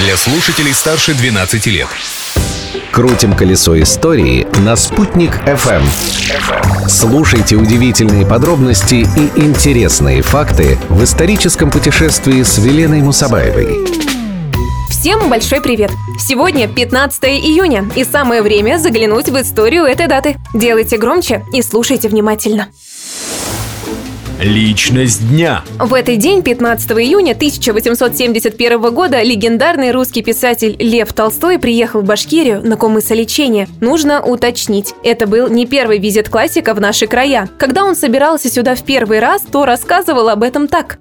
для слушателей старше 12 лет. Крутим колесо истории на «Спутник FM. Слушайте удивительные подробности и интересные факты в историческом путешествии с Веленой Мусабаевой. Всем большой привет! Сегодня 15 июня, и самое время заглянуть в историю этой даты. Делайте громче и слушайте внимательно. Личность дня. В этот день, 15 июня 1871 года, легендарный русский писатель Лев Толстой приехал в Башкирию на комысолечение. Нужно уточнить, это был не первый визит классика в наши края. Когда он собирался сюда в первый раз, то рассказывал об этом так.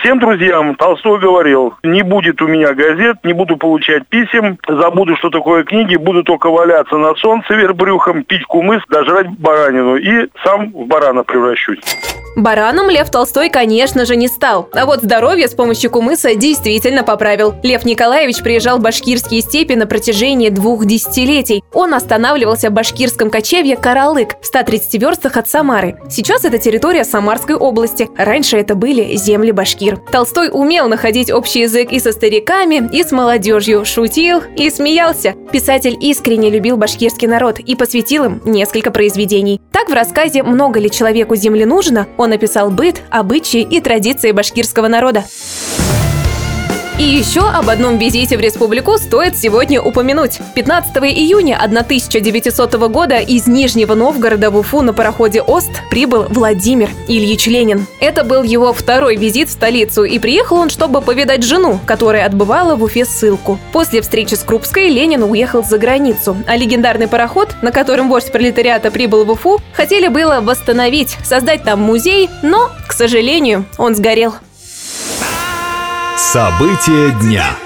Всем друзьям Толстой говорил, не будет у меня газет, не буду получать писем, забуду, что такое книги, буду только валяться на солнце вверх брюхом, пить кумыс, дожрать баранину и сам в барана превращусь. Бараном Лев Толстой, конечно же, не стал. А вот здоровье с помощью кумыса действительно поправил. Лев Николаевич приезжал в башкирские степи на протяжении двух десятилетий. Он останавливался в башкирском кочевье Каралык в 130 верстах от Самары. Сейчас это территория Самарской области. Раньше это были земли башкир. Толстой умел находить общий язык и со стариками, и с молодежью, шутил и смеялся. Писатель искренне любил башкирский народ и посвятил им несколько произведений. Так в рассказе «Много ли человеку земли нужно» он описал быт, обычаи и традиции башкирского народа. И еще об одном визите в республику стоит сегодня упомянуть. 15 июня 1900 года из Нижнего Новгорода в Уфу на пароходе «Ост» прибыл Владимир Ильич Ленин. Это был его второй визит в столицу, и приехал он, чтобы повидать жену, которая отбывала в Уфе ссылку. После встречи с Крупской Ленин уехал за границу, а легендарный пароход, на котором вождь пролетариата прибыл в Уфу, хотели было восстановить, создать там музей, но, к сожалению, он сгорел. События дня.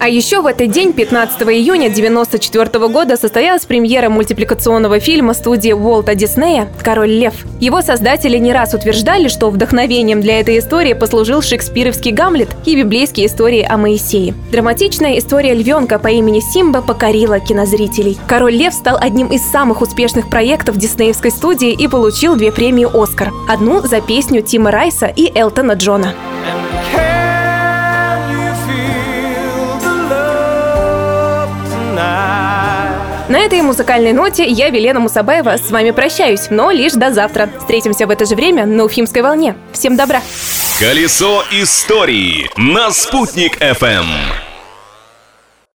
А еще в этот день, 15 июня 1994 года, состоялась премьера мультипликационного фильма студии Уолта Диснея «Король лев». Его создатели не раз утверждали, что вдохновением для этой истории послужил шекспировский Гамлет и библейские истории о Моисее. Драматичная история львенка по имени Симба покорила кинозрителей. «Король лев» стал одним из самых успешных проектов диснеевской студии и получил две премии «Оскар». Одну за песню Тима Райса и Элтона Джона. Этой музыкальной ноте я, Велена Мусабаева, с вами прощаюсь, но лишь до завтра. Встретимся в это же время на Уфимской волне. Всем добра! Колесо истории на «Спутник FM.